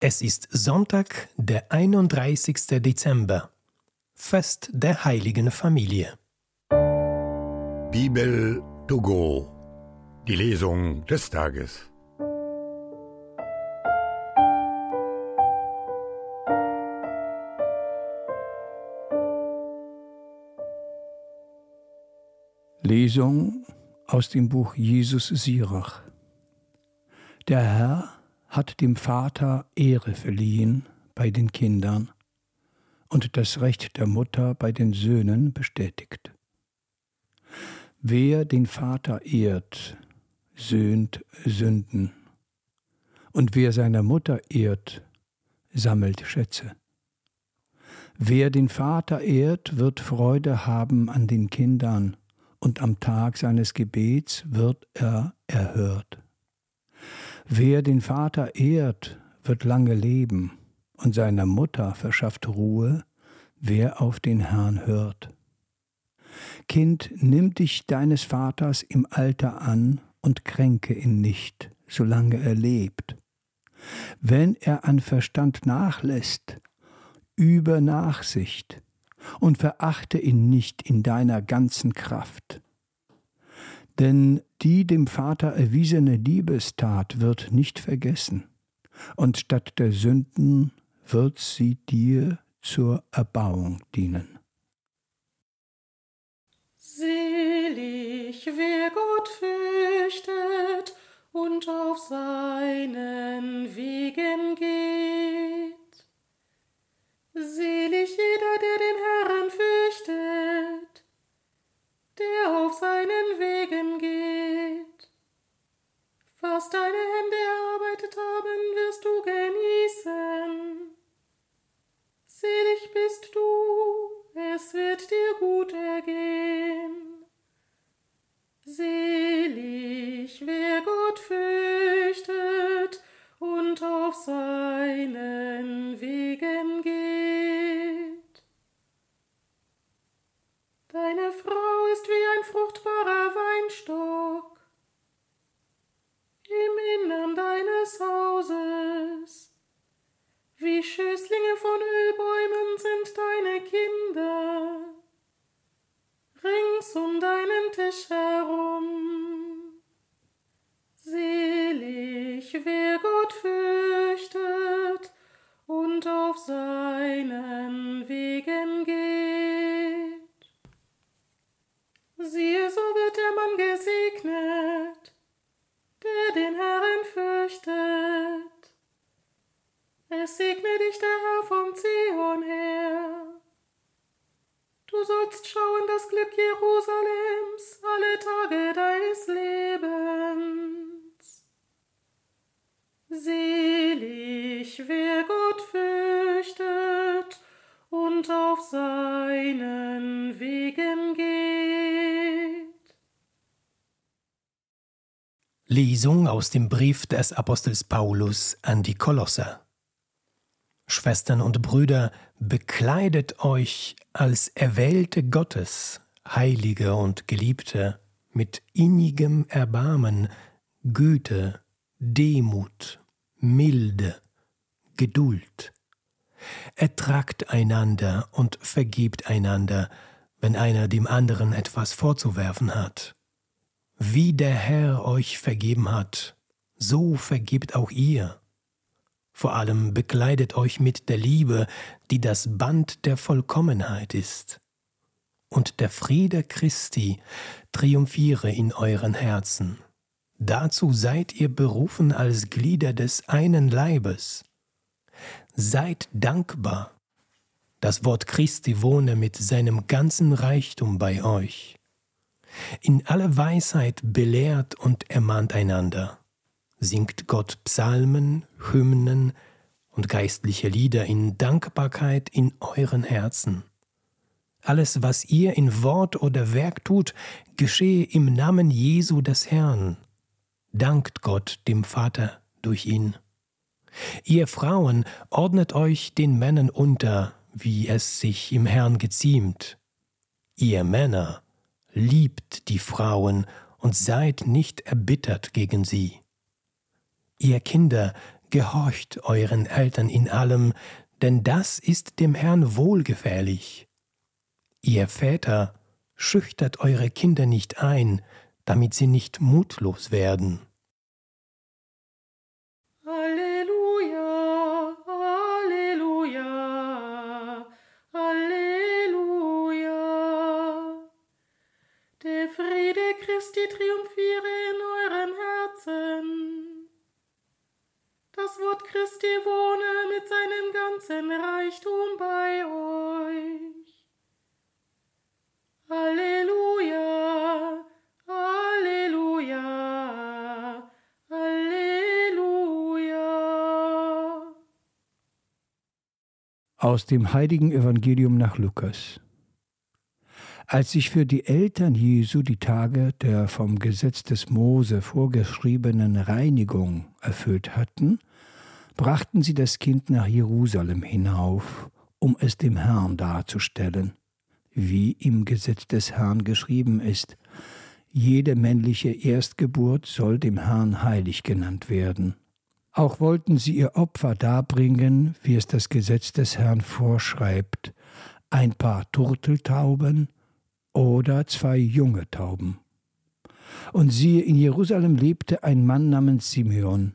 Es ist Sonntag, der 31. Dezember, Fest der heiligen Familie. Bibel to go, die Lesung des Tages. Lesung aus dem Buch Jesus Sirach. Der Herr hat dem Vater Ehre verliehen bei den Kindern und das Recht der Mutter bei den Söhnen bestätigt. Wer den Vater ehrt, söhnt Sünden, und wer seine Mutter ehrt, sammelt Schätze. Wer den Vater ehrt, wird Freude haben an den Kindern, und am Tag seines Gebets wird er erhört. Wer den Vater ehrt, wird lange leben, und seiner Mutter verschafft Ruhe, wer auf den Herrn hört. Kind, nimm dich deines Vaters im Alter an und kränke ihn nicht, solange er lebt. Wenn er an Verstand nachlässt, übe Nachsicht, und verachte ihn nicht in deiner ganzen Kraft. Denn die dem Vater erwiesene Liebestat wird nicht vergessen, und statt der Sünden wird sie dir zur Erbauung dienen. Selig, wer Gott fürchtet und auf seinen Wegen geht. Selig jeder, der den Herrn fürchtet, der auf seinen Wegen. Was deine Hände erarbeitet haben, wirst du genießen. Selig bist du, es wird dir gut ergehen. Selig, wer Gott fürchtet und auf seinen Wegen geht. Deine Frau ist wie ein fruchtbarer rings um deinen Tisch herum. Selig, wer Gott fürchtet und auf seinen Wegen geht. Siehe, so wird der Mann gesegnet, der den Herrn fürchtet. Es segne dich der Herr vom Zion her. Du sollst schauen das Glück Jerusalems und auf seinen Wegen geht. Lesung aus dem Brief des Apostels Paulus an die Kolosser. Schwestern und Brüder, bekleidet euch als Erwählte Gottes, Heilige und Geliebte, mit innigem Erbarmen, Güte, Demut, Milde, Geduld. Ertragt einander und vergebt einander, wenn einer dem anderen etwas vorzuwerfen hat. Wie der Herr euch vergeben hat, so vergebt auch ihr. Vor allem bekleidet euch mit der Liebe, die das Band der Vollkommenheit ist. Und der Friede Christi triumphiere in euren Herzen. Dazu seid ihr berufen als Glieder des einen Leibes. Seid dankbar. Das Wort Christi wohne mit seinem ganzen Reichtum bei euch. In aller Weisheit belehrt und ermahnt einander singt Gott Psalmen, Hymnen und geistliche Lieder in Dankbarkeit in euren Herzen. Alles, was ihr in Wort oder Werk tut, geschehe im Namen Jesu des Herrn. Dankt Gott dem Vater durch ihn. Ihr Frauen ordnet euch den Männern unter, wie es sich im Herrn geziemt. Ihr Männer liebt die Frauen und seid nicht erbittert gegen sie. Ihr Kinder, Gehorcht euren Eltern in allem, denn das ist dem Herrn wohlgefällig. Ihr Väter, schüchtert eure Kinder nicht ein, damit sie nicht mutlos werden. Christi wohne mit seinem ganzen Reichtum bei euch. Halleluja, Halleluja, Halleluja. Aus dem heiligen Evangelium nach Lukas. Als sich für die Eltern Jesu die Tage der vom Gesetz des Mose vorgeschriebenen Reinigung erfüllt hatten, brachten sie das Kind nach Jerusalem hinauf, um es dem Herrn darzustellen wie im Gesetz des Herrn geschrieben ist. Jede männliche Erstgeburt soll dem Herrn heilig genannt werden. Auch wollten sie ihr Opfer darbringen, wie es das Gesetz des Herrn vorschreibt, ein paar Turteltauben oder zwei junge Tauben. Und siehe, in Jerusalem lebte ein Mann namens Simeon.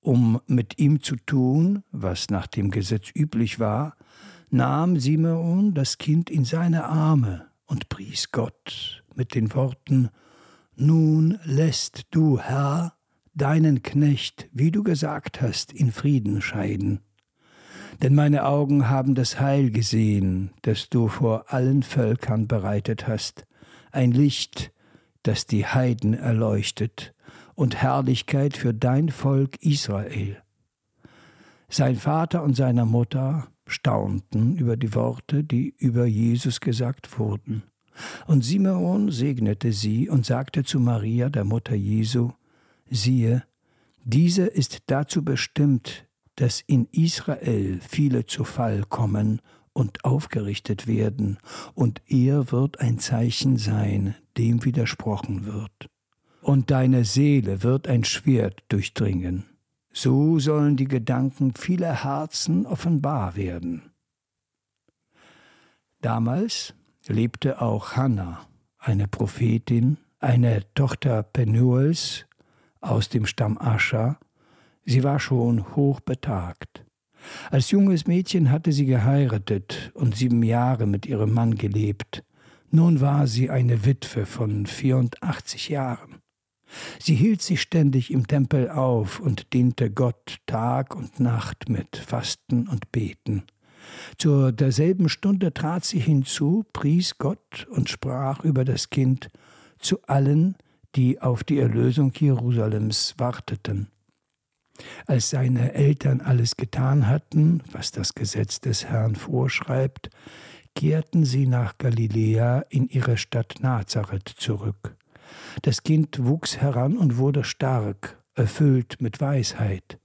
um mit ihm zu tun, was nach dem Gesetz üblich war, nahm Simeon das Kind in seine Arme und pries Gott mit den Worten Nun lässt du, Herr, deinen Knecht, wie du gesagt hast, in Frieden scheiden. Denn meine Augen haben das Heil gesehen, das du vor allen Völkern bereitet hast, ein Licht, das die Heiden erleuchtet, und Herrlichkeit für dein Volk Israel. Sein Vater und seine Mutter staunten über die Worte, die über Jesus gesagt wurden. Und Simeon segnete sie und sagte zu Maria, der Mutter Jesu, siehe, diese ist dazu bestimmt, dass in Israel viele zu Fall kommen und aufgerichtet werden, und er wird ein Zeichen sein, dem widersprochen wird. Und deine Seele wird ein Schwert durchdringen. So sollen die Gedanken vieler Herzen offenbar werden. Damals lebte auch Hannah, eine Prophetin, eine Tochter Penuels aus dem Stamm Ascha. Sie war schon hochbetagt. Als junges Mädchen hatte sie geheiratet und sieben Jahre mit ihrem Mann gelebt. Nun war sie eine Witwe von 84 Jahren. Sie hielt sich ständig im Tempel auf und diente Gott Tag und Nacht mit Fasten und Beten. Zu derselben Stunde trat sie hinzu, pries Gott und sprach über das Kind zu allen, die auf die Erlösung Jerusalems warteten. Als seine Eltern alles getan hatten, was das Gesetz des Herrn vorschreibt, kehrten sie nach Galiläa in ihre Stadt Nazareth zurück. Das Kind wuchs heran und wurde stark, erfüllt mit Weisheit,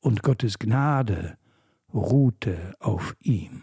und Gottes Gnade ruhte auf ihm.